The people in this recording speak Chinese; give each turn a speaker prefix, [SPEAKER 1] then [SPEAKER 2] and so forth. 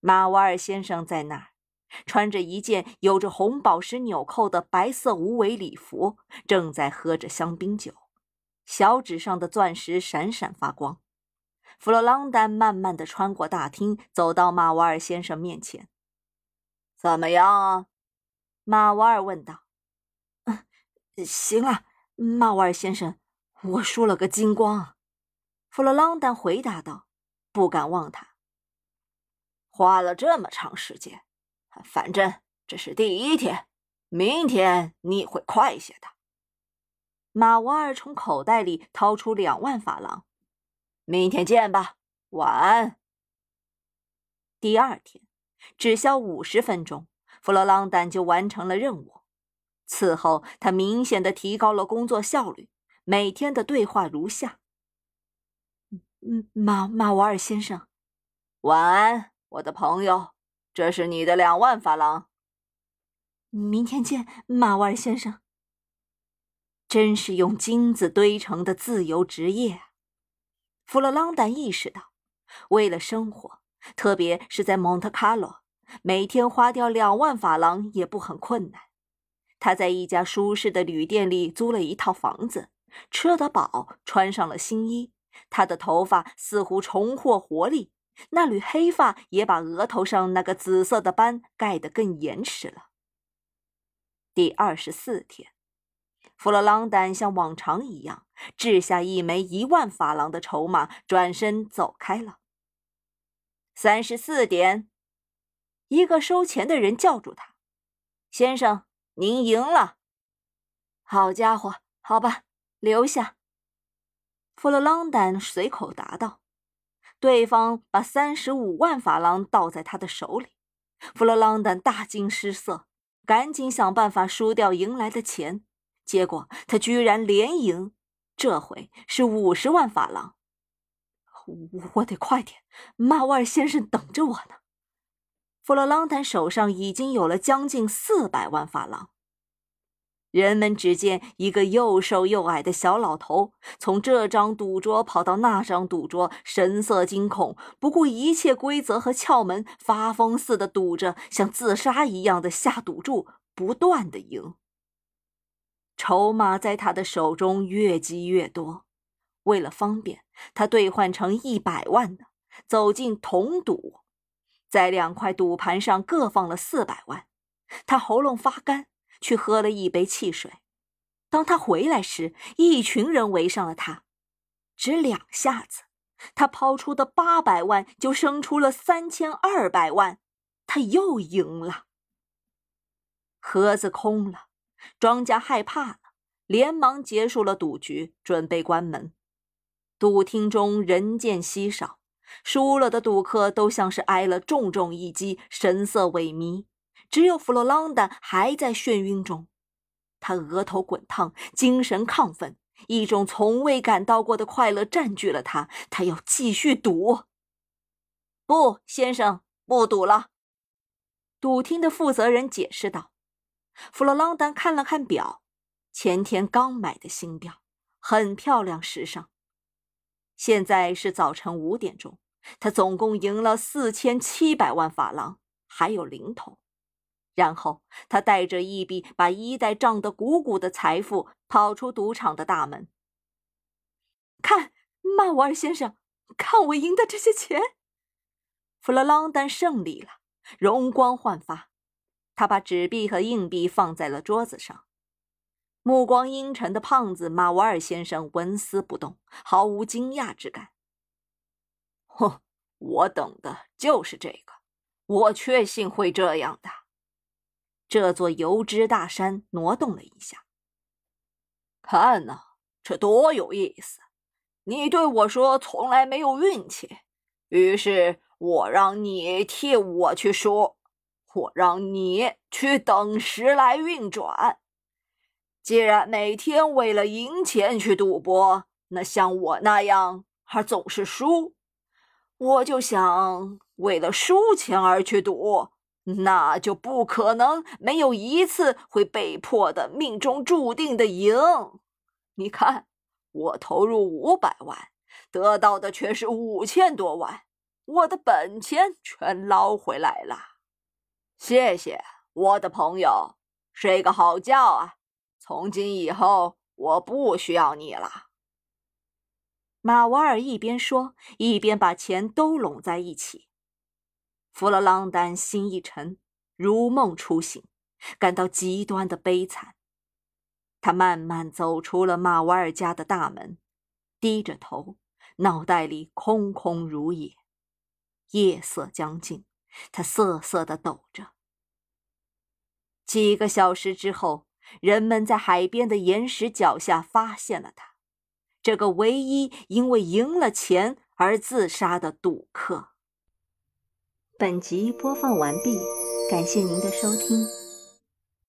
[SPEAKER 1] 马瓦尔先生在那儿，穿着一件有着红宝石纽扣的白色无尾礼服，正在喝着香槟酒，小指上的钻石闪闪发光。弗洛朗丹慢慢的穿过大厅，走到马瓦尔先生面前。
[SPEAKER 2] “怎么样啊？”
[SPEAKER 1] 马瓦尔问道。
[SPEAKER 3] “嗯，行了，马瓦尔先生，我输了个精光。”
[SPEAKER 1] 弗洛朗丹回答道，不敢望他。
[SPEAKER 2] 花了这么长时间，反正这是第一天，明天你会快些的。
[SPEAKER 1] 马瓦尔从口袋里掏出两万法郎。
[SPEAKER 2] 明天见吧，晚安。
[SPEAKER 1] 第二天，只消五十分钟，弗洛朗丹就完成了任务。此后，他明显的提高了工作效率。每天的对话如下：
[SPEAKER 3] 嗯，马马瓦尔先生，
[SPEAKER 2] 晚安。我的朋友，这是你的两万法郎。
[SPEAKER 3] 明天见，马瓦尔先生。
[SPEAKER 1] 真是用金子堆成的自由职业。弗洛朗丹意识到，为了生活，特别是在蒙特卡洛，每天花掉两万法郎也不很困难。他在一家舒适的旅店里租了一套房子，吃得饱，穿上了新衣。他的头发似乎重获活力。那缕黑发也把额头上那个紫色的斑盖得更严实了。第二十四天，弗洛朗丹像往常一样掷下一枚一万法郎的筹码，转身走开了。三十四点，一个收钱的人叫住他：“先生，您赢了。”“
[SPEAKER 3] 好家伙，好吧，留下。”
[SPEAKER 1] 弗洛朗丹随口答道。对方把三十五万法郎倒在他的手里，弗洛朗丹大惊失色，赶紧想办法输掉赢来的钱，结果他居然连赢，这回是五十万法郎。
[SPEAKER 3] 我得快点，马瓦尔先生等着我呢。
[SPEAKER 1] 弗洛朗丹手上已经有了将近四百万法郎。人们只见一个又瘦又矮的小老头从这张赌桌跑到那张赌桌，神色惊恐，不顾一切规则和窍门，发疯似的赌着，像自杀一样的下赌注，不断的赢。筹码在他的手中越积越多，为了方便，他兑换成一百万的，走进铜赌，在两块赌盘上各放了四百万。他喉咙发干。去喝了一杯汽水。当他回来时，一群人围上了他。只两下子，他抛出的八百万就生出了三千二百万，他又赢了。盒子空了，庄家害怕了，连忙结束了赌局，准备关门。赌厅中人渐稀少，输了的赌客都像是挨了重重一击，神色萎靡。只有弗洛朗达还在眩晕中，他额头滚烫，精神亢奋，一种从未感到过的快乐占据了他。他要继续赌。不，先生，不赌了。赌厅的负责人解释道。弗洛朗丹看了看表，前天刚买的新表，很漂亮，时尚。现在是早晨五点钟，他总共赢了四千七百万法郎，还有零头。然后他带着一笔把衣袋胀得鼓鼓的财富跑出赌场的大门。
[SPEAKER 3] 看，曼瓦尔先生，看我赢的这些钱！
[SPEAKER 1] 弗洛朗丹胜利了，容光焕发。他把纸币和硬币放在了桌子上。目光阴沉的胖子马瓦尔先生纹丝不动，毫无惊讶之感。
[SPEAKER 2] 哼，我等的就是这个，我确信会这样的。
[SPEAKER 1] 这座油脂大山挪动了一下。
[SPEAKER 2] 看呐，这多有意思！你对我说从来没有运气，于是我让你替我去说，我让你去等时来运转。既然每天为了赢钱去赌博，那像我那样还总是输，我就想为了输钱而去赌。那就不可能没有一次会被迫的命中注定的赢。你看，我投入五百万，得到的却是五千多万。我的本钱全捞回来了。谢谢，我的朋友，睡个好觉啊！从今以后，我不需要你了。
[SPEAKER 1] 马瓦尔一边说，一边把钱都拢在一起。弗勒朗丹心一沉，如梦初醒，感到极端的悲惨。他慢慢走出了马瓦尔家的大门，低着头，脑袋里空空如也。夜色将近，他瑟瑟地抖着。几个小时之后，人们在海边的岩石脚下发现了他。这个唯一因为赢了钱而自杀的赌客。本集播放完毕，感谢您的收听。